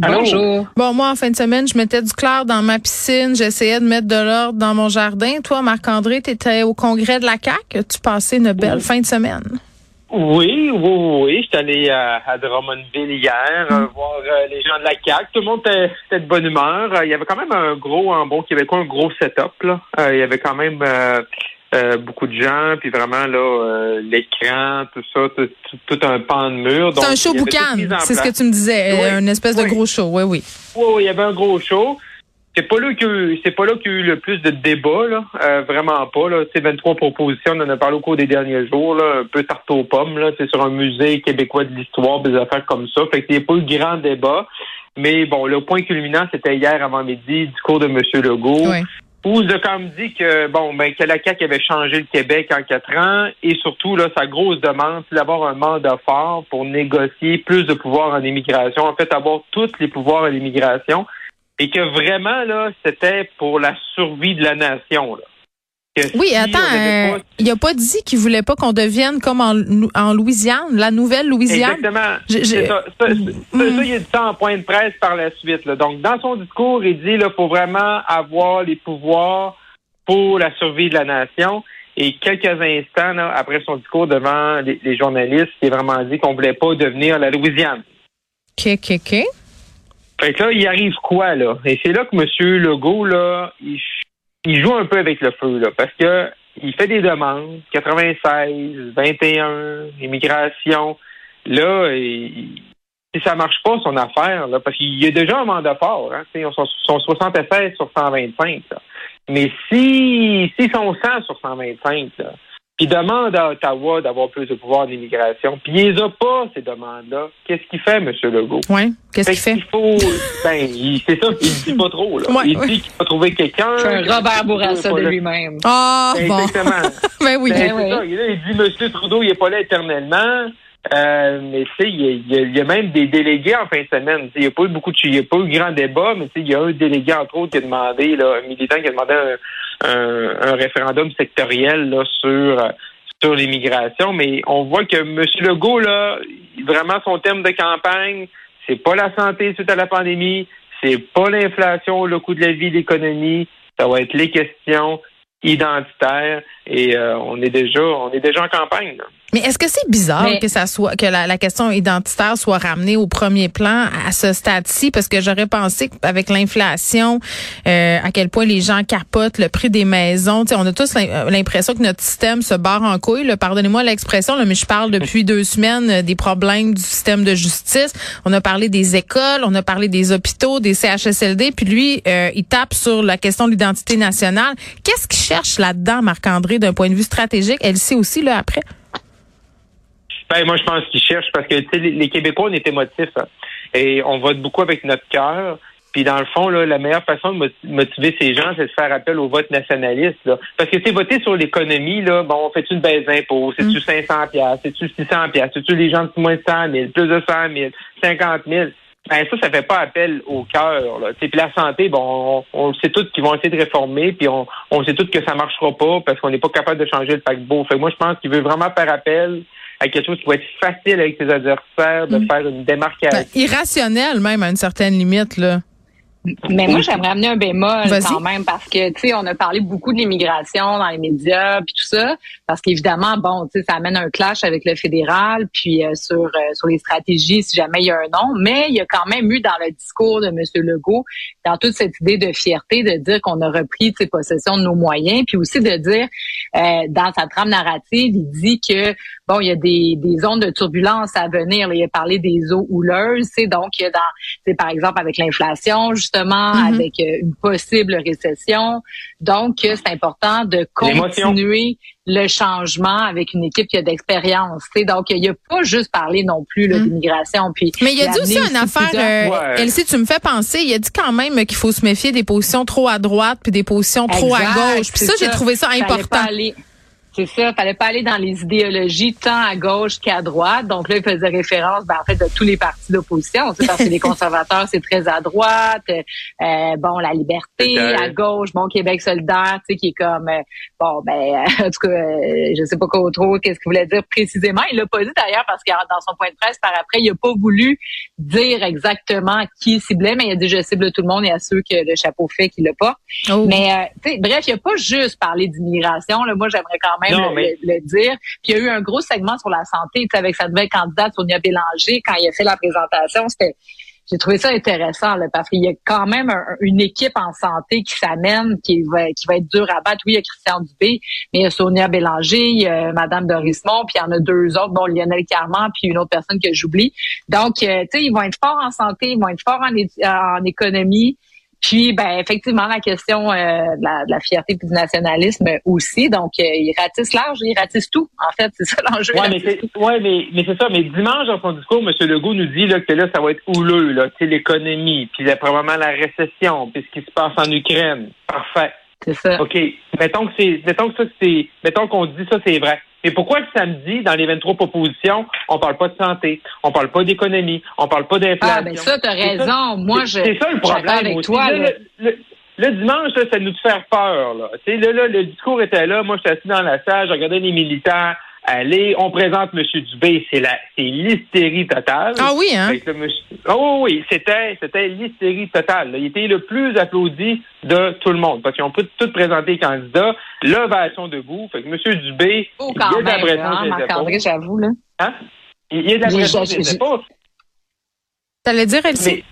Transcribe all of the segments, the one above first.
Bonjour. Bon, moi, en fin de semaine, je mettais du clair dans ma piscine. J'essayais de mettre de l'ordre dans mon jardin. Toi, Marc-André, tu étais au congrès de la CAQ. As-tu passé une belle fin de semaine? Oui, oui, oui, oui. J'étais allé à, à Drummondville hier euh, voir euh, les gens de la CAQ. Tout le monde était, était de bonne humeur. Euh, il y avait quand même un gros, en bon québécois, un gros setup. Là. Euh, il y avait quand même euh, beaucoup de gens, puis vraiment là, euh, l'écran, tout ça, tout, tout- tout un pan de mur. C'est un show boucan. C'est ce que tu me disais. Oui, euh, Une espèce de gros show. Oui, oui. Oui, oui, il y avait un gros show. C'est pas là que c'est pas là qu'il y a eu le plus de débats, là. Euh, vraiment pas. Là. C'est 23 propositions, on en a parlé au cours des derniers jours, là, un peu tarte aux pommes, là. C'est sur un musée québécois de l'histoire, des affaires comme ça. Fait qu'il n'y a pas eu grand débat. Mais bon, le point culminant, c'était hier avant midi, du cours de M. Legault. Oui. Où quand même dit que bon ben que la CAQ avait changé le Québec en quatre ans et surtout là sa grosse demande c'est d'avoir un mandat fort pour négocier plus de pouvoir en immigration en fait avoir tous les pouvoirs en immigration et que vraiment là c'était pour la survie de la nation là. Oui, attends, euh, il a pas dit qu'il voulait pas qu'on devienne comme en, en Louisiane, la nouvelle Louisiane. Exactement. Je- je- C'est ça, ça, ça, Mm. ça, il a dit ça en point de presse par la suite. Là. Donc, dans son discours, il dit là, faut vraiment avoir les pouvoirs pour la survie de la nation. Et quelques instants là, après son discours devant les, les journalistes, il a vraiment dit qu'on voulait pas devenir la Louisiane. OK, OK, OK. Fait que là, il arrive quoi, là? Et c'est là que M. Legault, là, il, il joue un peu avec le feu, là, parce que il fait des demandes, 96, 21, immigration. Là, si ça marche pas, son affaire, là, parce qu'il y a déjà un mandat fort, hein, ils sont, sont 76 sur 125, là. Mais si, s'ils sont 100 sur 125, là, puis demande à Ottawa d'avoir plus de pouvoir d'immigration, puis il les a pas, ces demandes-là, qu'est-ce qu'il fait, M. Legault? Ouais. Qu'est-ce qu'il fait? Il faut, ben, il- c'est ça, il le dit pas trop, là. Ouais, il ouais. dit qu'il va trouver quelqu'un. C'est un Robert Bourassa de là. lui-même. Ah, Ben, bon. Exactement. ben oui. Ben, oui. ça. Il, là, il dit Monsieur Trudeau, il n'est pas là éternellement. Euh, mais tu sais, il y, a, y y même des délégués en fin de semaine. Tu sais, Il n'y a pas eu beaucoup de il y a pas eu grand débat, mais tu sais, il y a un délégué, entre autres, qui a demandé, là, un militant qui a demandé un, un- un référendum sectoriel là, sur, sur l'immigration. Mais on voit que M. Legault, là, vraiment son thème de campagne, c'est pas la santé suite à la pandémie, c'est pas l'inflation, le coût de la vie, l'économie, ça va être les questions identitaires et euh, on est déjà on est déjà en campagne. là. Mais est-ce que c'est bizarre Mais- que ça soit que la, la question identitaire soit ramenée au premier plan à ce stade-ci? Parce que j'aurais pensé qu'avec l'inflation, euh, à quel point les gens capotent le prix des maisons. On a tous euh, l'impression que notre système se barre en couille. Pardonnez-moi l'expression, mais je parle depuis deux semaines euh, des problèmes du système de justice. On a parlé des écoles, on a parlé des hôpitaux, des CHSLD, puis lui, euh, il tape sur la question de l'identité nationale. Qu'est-ce qu'il cherche là-dedans, Marc-André, d'un point de vue stratégique? Elle sait aussi là après. Ben, moi, je pense qu'ils cherchent parce que les, Québécois, on est émotifs. hein. et on vote beaucoup avec notre cœur. Puis dans le fond, là, la meilleure façon de mot- motiver ces gens, c'est de faire appel au vote nationaliste. là. Parce que sais, voter sur l'économie, là, bon, on fait-tu une baisse d'impôts? C'est-tu 500 piastres? C'est-tu 600 piastres? C'est-tu les gens de moins de 100 000? Plus de 100 000? 50 000? Ben ça, ça fait pas appel au cœur. Puis la santé, bon, on, on sait tous qu'ils vont essayer de réformer, puis on, on sait tous que ça marchera pas parce qu'on n'est pas capable de changer le paquebot. Fait que moi, je pense qu'il veut vraiment faire appel à quelque chose qui va être facile avec ses adversaires, de Mm. faire une démarcation. Ben, irrationnel même à une certaine limite là. Mais moi, j'aimerais amener un bémol quand même parce que, tu sais, on a parlé beaucoup de l'immigration dans les médias puis tout ça, parce qu'évidemment, bon, tu sais, ça amène un clash avec le fédéral puis euh, sur euh, sur les stratégies si jamais il y a un nom. Mais il y a quand même eu dans le discours de M. Legault, dans toute cette idée de fierté, de dire qu'on a repris tu sais, possession de nos moyens, puis aussi de dire euh, dans sa trame narrative, il dit que bon, il y a des, des zones de turbulence à venir. Il a parlé des eaux houleuses. C'est donc dans, c'est par exemple avec l'inflation justement, Mhm. avec euh, une possible récession. Donc, euh, c'est important de continuer le changement avec une équipe qui a d'expérience. tu sais. Donc, il a pas juste parlé non plus là, Mhm. d'immigration. Puis Mais il a dit aussi une affaire, euh, Ouais. Elsie, tu me fais penser, il a dit quand même qu'il faut se méfier des positions trop à droite puis des positions trop à gauche. Puis ça, j'ai trouvé ça important. C'est ça, fallait pas aller dans les idéologies tant à gauche qu'à droite. Donc là, il faisait référence, ben, en fait, de tous les partis d'opposition. C'est parce que les conservateurs, c'est très à droite. Euh, bon, la liberté à gauche. Bon, Québec solidaire, tu sais, qui est comme, euh, bon, ben, en tout cas, euh, je sais pas quoi trop, qu'est-ce qu'il voulait dire précisément. Il l'a pas dit d'ailleurs parce que dans son point de presse par après, il a pas voulu dire exactement qui il ciblait, mais il a dit je cible tout le monde et à ceux que le chapeau fait qui l'a pas. Oh. Mais euh, tu sais, bref, il a pas juste parlé d'immigration. Moi, j'aimerais quand même Non, le, mais- le- le dire. Puis il y a eu un gros segment sur la santé, tu sais, avec sa nouvelle candidate Sonia Bélanger quand il a fait la présentation. C'était j'ai trouvé ça intéressant là, parce qu'il y a quand même un- une équipe en santé qui s'amène, qui va, qui va être dure à battre. Oui, il y a Christian Dubé, mais il y a Sonia Bélanger, il y a Madame Dorismont, puis il y en a deux autres, bon, Lionel Carman, puis une autre personne que j'oublie. Donc, euh, tu sais, ils vont être forts en santé, ils vont être forts en, en économie. Puis, ben, effectivement, la question euh, de, la, de la fierté et du nationalisme aussi. Donc, euh, ils ratissent large, ils ratissent tout. En fait, c'est ça l'enjeu. Ouais, mais c'est ouais, mais, mais c'est ça. Mais dimanche, dans son discours, M. Legault nous dit là, que là, ça va être houleux, là, tu sais, l'économie, puis là, probablement la récession, puis ce qui se passe en Ukraine. Parfait. C'est ça. OK. Mettons que c'est mettons que ça c'est mettons qu'on dit ça, c'est vrai. Mais pourquoi le samedi, dans les 23 propositions, on parle pas de santé, on parle pas d'économie, on parle pas d'inflation? Ah, ben ça, t'as ça- raison. Moi, je. c'est ça le problème avec aussi. toi. Là, le, le- le dimanche, là, ça nous faire peur. Là. Tu sais, là, là, le discours était là. Moi, j'étais assis dans la salle, je regardais les militants aller. On présente M. Dubé. C'est la c'est l'hystérie totale. Ah oui, hein? Là, monsieur- Oh oui, c'était c'était l'hystérie totale. Il était le plus applaudi de tout le monde parce qu'ils ont présenté les candidats. L'ovation debout. Fait que M. Dubé, Oh, il y a quand de la même, pression hein, j'avoue, là. Hein? Il y a de la pression épaules. T'allais dire, Elsie?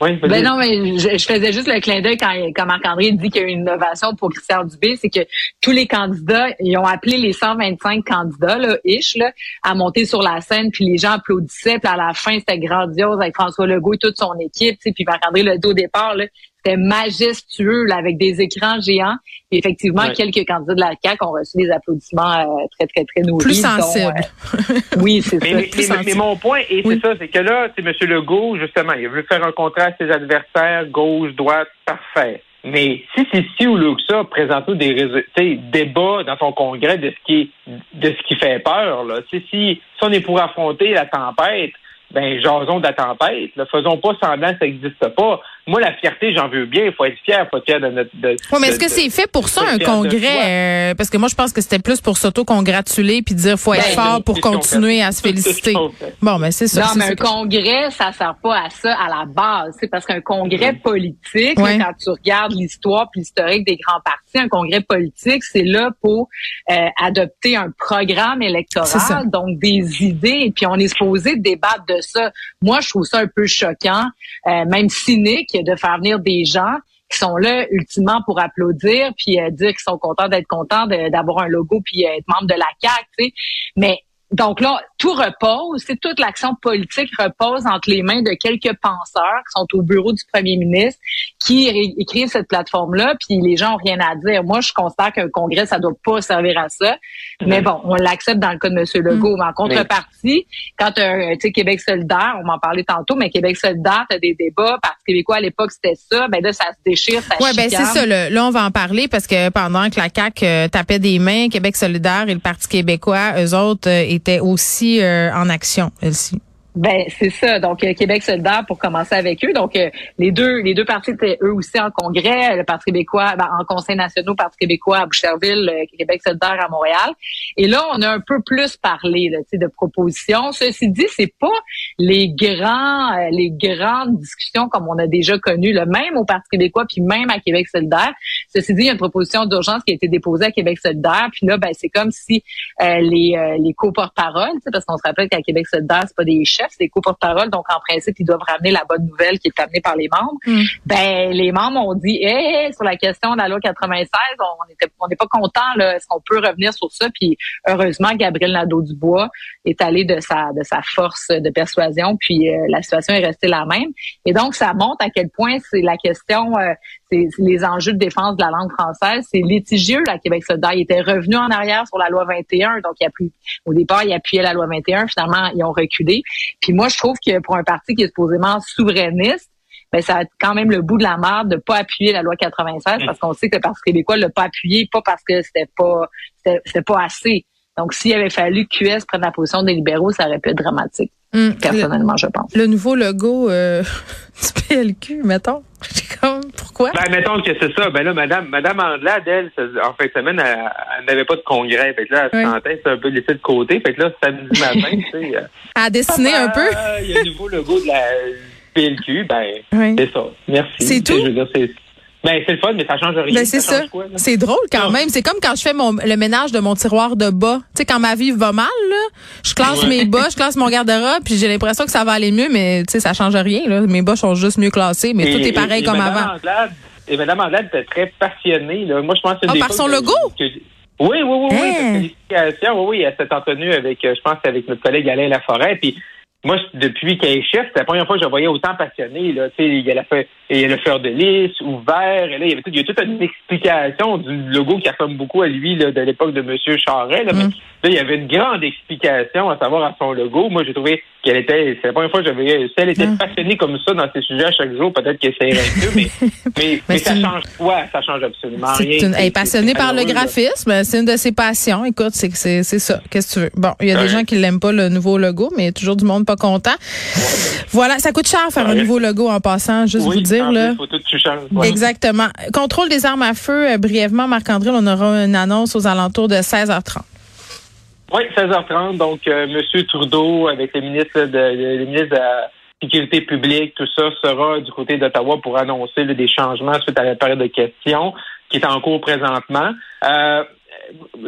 Ben non, mais je, je faisais juste le clin d'œil quand, quand Marc-André dit qu'il y a une innovation pour Christian Dubé, c'est que tous les candidats, ils ont appelé les 125 candidats, là, ish, là, à monter sur la scène, puis les gens applaudissaient, puis à la fin, c'était grandiose avec François Legault et toute son équipe, puis Marc-André le au départ, là, c'était majestueux, là, avec des écrans géants. Et effectivement, Ouais. quelques candidats de la CAQ ont reçu des applaudissements euh, très, très, très nourris. Plus euh, oui, c'est ça. mais, plus mais- mais mon point, et Oui. c'est ça, c'est que là, c'est M. Legault, justement, il veut faire un contrat à ses adversaires, gauche, droite, parfait. Mais si c'est si ou là que ça, présente-nous des résultats, débats dans ton congrès de ce qui est, de ce qui fait peur, là. Si, si on est pour affronter la tempête, ben, jasons de la tempête, là. Faisons pas semblant que ça n'existe pas. Moi, la fierté, j'en veux bien. Il faut être fier, il faut être fier de notre, de, Oui, mais est-ce que c'est fait pour ça, un congrès? euh, parce que moi, je pense que c'était plus pour s'auto-congratuler puis dire faut être Ben, fort pour continuer à se féliciter. Bon, ben c'est ça. Non, mais un congrès, ça sert pas à ça à la base. C'est parce qu'un congrès politique, Ouais. là, quand tu regardes l'histoire puis l'historique des grands partis, un congrès politique, c'est là pour euh, adopter un programme C'est ça. électoral, donc des idées. Puis on est supposé débattre de ça. Moi, je trouve ça un peu choquant, euh, même cynique, de faire venir des gens qui sont là ultimement pour applaudir puis euh, dire qu'ils sont contents d'être contents d'avoir un logo puis euh, être membre de la CAQ, tu sais. Mais donc là, tout repose, c'est toute l'action politique repose entre les mains de quelques penseurs qui sont au bureau du premier ministre, qui écrivent cette plateforme-là, puis les gens ont rien à dire. Moi, je considère qu'un congrès, ça doit pas servir à ça. Mais bon, on l'accepte dans le cas de M. Legault. Mais en contrepartie, quand tu sais, Québec solidaire, on m'en parlait tantôt, mais Québec solidaire, tu as des débats, parce que Québécois, à l'époque, c'était ça, ben là, ça se déchire, ça Ouais, ben c'est ça. Là, là, on va en parler parce que pendant que la CAQ euh, tapait des mains, Québec solidaire et le Parti québécois, eux autres euh, étaient aussi euh, en action, Elsie. Ben c'est ça. Donc euh, Québec solidaire pour commencer avec eux. Donc euh, les deux les deux partis étaient eux aussi en congrès, le Parti québécois ben, en Conseil national, Parti québécois à Boucherville, euh, Québec solidaire à Montréal. Et là on a un peu plus parlé là, de propositions. Ceci dit, c'est pas les grands euh, les grandes discussions comme on a déjà connu le même au Parti québécois puis même à Québec solidaire. Ceci dit, il y a une proposition d'urgence qui a été déposée à Québec solidaire. Puis là ben c'est comme si euh, les euh, les sais, parce qu'on se rappelle qu'à Québec solidaire c'est pas des chefs chefs, c'est co-porte-parole, donc en principe, ils doivent ramener la bonne nouvelle qui est amenée par les membres. Ben, les membres ont dit, hé, sur la question de la loi 96, on était, on n'est pas content, là. Est-ce qu'on peut revenir sur ça? Puis, heureusement, Gabriel Nadeau-Dubois est allé de sa, de sa force de persuasion, puis euh, la situation est restée la même. Et donc, ça montre à quel point c'est la question, euh, c'est les enjeux de défense de la langue française. C'est litigieux, la Québec solidaire. Il était revenu en arrière sur la loi 21, donc il a pu, au départ, il appuyait la loi 21. Finalement, ils ont reculé. Puis moi, je trouve que pour un parti qui est supposément souverainiste, ben, ça a quand même le bout de la marde de pas appuyer la loi 96 parce qu'on sait que le Parti québécois l'a pas appuyé, pas parce que c'était pas c'était pas assez. Donc, s'il avait fallu que QS prenne la position des libéraux, ça aurait pu être dramatique. Hum, personnellement, le, je pense. Le nouveau logo euh, du PLQ, mettons. comme, pourquoi? Ben, mettons que c'est ça. Ben là, Madame, Madame Andelade, elle, en fin de semaine, elle, elle n'avait pas de congrès. Fait que là, elle se sentait un peu laissée de côté. Fait que là, samedi matin, tu sais. Elle a dessiné un peu. Il y a un nouveau logo de la PLQ. Ben, oui. c'est ça. Merci. C'est tout? Je veux dire, c'est ben, c'est le fun, mais ça change rien. Ben, c'est ça. C'est drôle quand même. C'est comme quand je fais mon, le ménage de mon tiroir de bas. Tu sais, quand ma vie va mal, là, je classe ouais. mes bas, je classe mon garde-robe, puis j'ai l'impression que ça va aller mieux, mais tu sais, ça change rien, là. Mes bas sont juste mieux classés, mais et, tout est pareil et, comme avant. Anglade, et Mme Anglade était très passionnée, là. Moi, je pense que ah, par son logo? Que, oui, oui, oui, oui. Hein? L'explication, oui, oui, elle s'est entretenue avec, je pense, avec notre collègue Alain Laforêt, puis moi, depuis qu'elle est chef, c'était la première fois que je voyais autant passionnée. Là. Tu sais, il y a, la fait, il y a le fleur de lys, ouvert, et là, il y avait tout, il y a toute une explication du logo qui ressemble beaucoup à lui là, de l'époque de M. Charret. Là, Mm. Mais là, il y avait une grande explication à savoir à son logo. Moi, j'ai trouvé qu'elle était, c'est la première fois que j'avais, si elle était Mm. passionnée comme ça dans ses sujets à chaque jour, peut-être qu'elle serait mieux, mais, mais, mais, Mais ça une- change quoi? Ça change absolument rien. Une- elle est passionnée par le graphisme. C'est une de ses passions. Écoute, c'est c'est c'est ça. Qu'est-ce que tu veux? Bon, il y a des gens qui l'aiment pas le nouveau logo, mais il y a toujours du monde pas content. Voilà, ça coûte cher faire un nouveau logo en passant, juste Oui, vous dire là. faut tout tu changes. Exactement. Contrôle des armes à feu, euh, brièvement, Marc-André, on aura une annonce aux alentours de 16h30. Oui, 16h30. Donc, euh, M. Trudeau, avec le ministre de, le, le ministre de la Sécurité publique, tout ça, sera du côté d'Ottawa pour annoncer des changements suite à la période de questions qui est en cours présentement. Euh,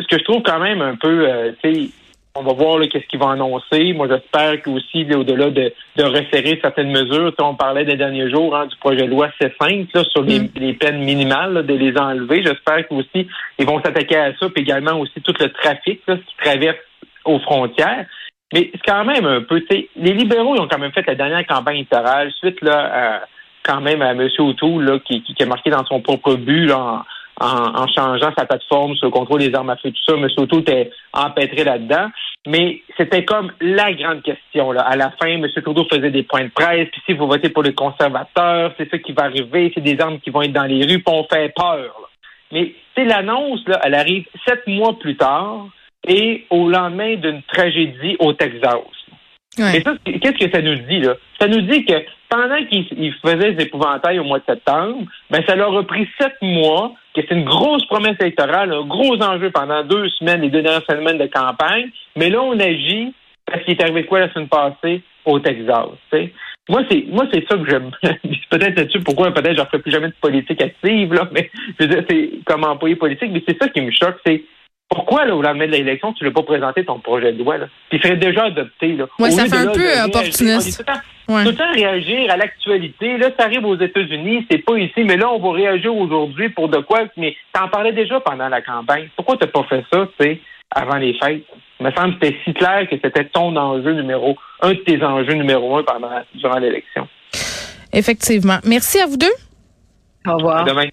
ce que je trouve quand même un peu, euh, tu sais, on va voir qu'est-ce qu'ils vont annoncer. Moi, j'espère qu'aussi, là, au-delà de, de resserrer certaines mesures, on parlait des derniers jours hein, du projet de loi C5 là, sur les, Mm. les peines minimales, là, de les enlever. J'espère qu'aussi, ils vont s'attaquer à ça, puis également aussi tout le trafic là, qui traverse aux frontières. Mais c'est quand même un peu, tu sais, les libéraux ils ont quand même fait la dernière campagne électorale suite là, à, quand même à M. O'Toole là, qui a marqué dans son propre but là, en, en, changeant sa plateforme sur le contrôle des armes à feu, tout ça. M. O'Toole était empêtré là-dedans. Mais c'était comme la grande question. Là. À la fin, M. Trudeau faisait des points de presse, puis si vous votez pour les conservateurs, c'est ça qui va arriver, c'est des armes qui vont être dans les rues, puis on fait peur. là. Mais sais, l'annonce, là, elle arrive sept mois plus tard et au lendemain d'une tragédie au Texas. Ouais. Mais ça, qu'est-ce que ça nous dit, là? Ça nous dit que pendant qu'ils ils faisaient des épouvantails au mois de septembre, ben, ça leur a pris sept mois, que c'est une grosse promesse électorale, un gros enjeu pendant deux semaines, les deux dernières semaines de campagne. Mais là, on agit parce qu'il est arrivé quoi la semaine passée au Texas, tu sais? Moi, c'est, moi, c'est ça que j'aime. peut-être là-dessus pourquoi, peut-être, je ne ferai plus jamais de politique active, là, mais je veux dire, c'est comme employé politique, mais c'est ça qui me choque, c'est pourquoi, là, au lendemain de l'élection, tu ne l'as pas présenté ton projet de loi, là? Puis il serait déjà adopté, là. Au ça fait un là, peu réagir, opportuniste. on est tout le temps- Ouais. tout le temps réagir à l'actualité. Là, ça arrive aux États-Unis, c'est pas ici, mais là, on va réagir aujourd'hui pour de quoi? Mais t'en parlais déjà pendant la campagne. Pourquoi t'as pas fait ça, tu sais, avant les fêtes? Il me semble que c'était si clair que c'était ton enjeu numéro, un de tes enjeux numéro un pendant, durant l'élection. Effectivement. Merci à vous deux. Au revoir. À demain.